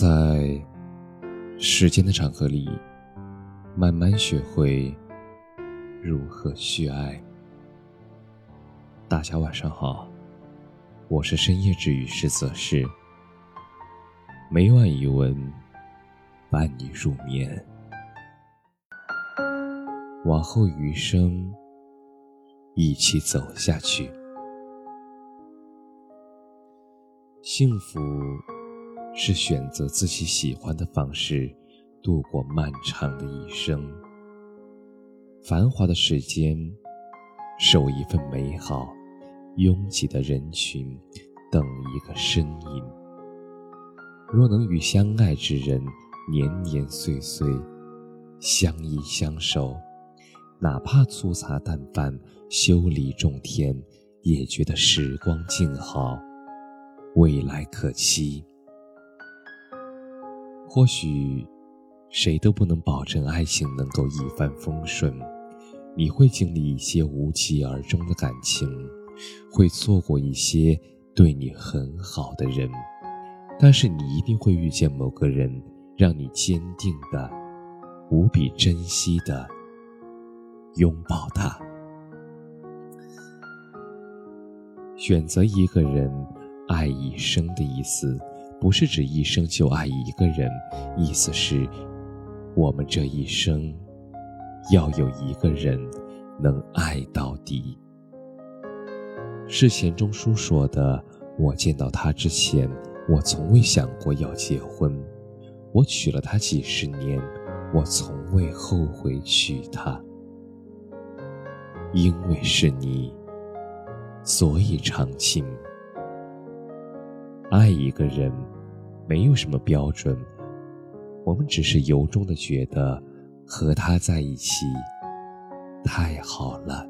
在时间的长河里，慢慢学会如何去爱。大家晚上好，我是深夜治愈师泽是，每晚一文伴你入眠，往后余生一起走下去，幸福。是选择自己喜欢的方式，度过漫长的一生。繁华的世间，守一份美好；拥挤的人群，等一个身影。若能与相爱之人年年岁岁相依相守，哪怕粗茶淡饭、修篱种田，也觉得时光静好，未来可期。或许，谁都不能保证爱情能够一帆风顺，你会经历一些无疾而终的感情，会错过一些对你很好的人，但是你一定会遇见某个人，让你坚定的、无比珍惜的拥抱他。选择一个人，爱一生的意思。不是指一生就爱一个人，意思是，我们这一生要有一个人能爱到底。是钱钟书说的：“我见到他之前，我从未想过要结婚；我娶了她几十年，我从未后悔娶她。因为是你，所以长情。”爱一个人，没有什么标准，我们只是由衷的觉得和他在一起太好了。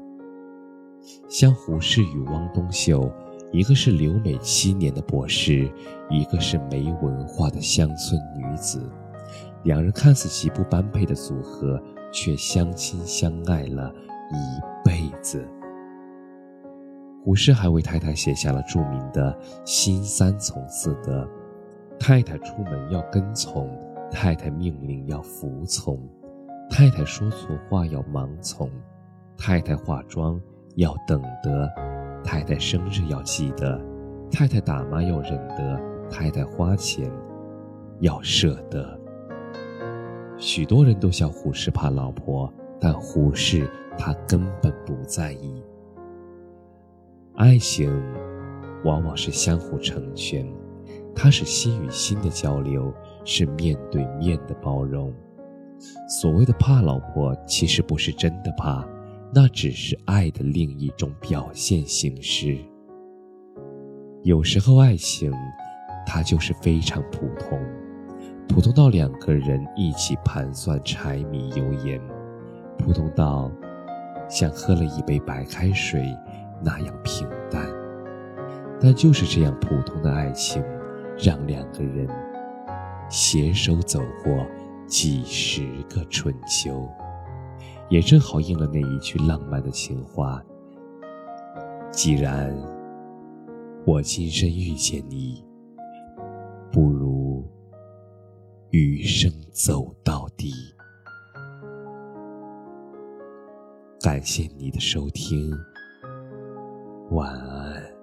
像胡适与汪东秀，一个是留美七年的博士，一个是没文化的乡村女子，两人看似极不般配的组合，却相亲相爱了一辈子。胡适还为太太写下了著名的“新三从四德”：太太出门要跟从，太太命令要服从，太太说错话要盲从，太太化妆要等得，太太生日要记得，太太打骂要忍得，太太花钱要舍得。许多人都笑胡适怕老婆，但胡适他根本不在意。爱情，往往是相互成全，它是心与心的交流，是面对面的包容。所谓的怕老婆，其实不是真的怕，那只是爱的另一种表现形式。有时候，爱情，它就是非常普通，普通到两个人一起盘算柴米油盐，普通到像喝了一杯白开水。那样平淡，但就是这样普通的爱情，让两个人携手走过几十个春秋，也正好应了那一句浪漫的情话：既然我今生遇见你，不如余生走到底。感谢你的收听。晚安。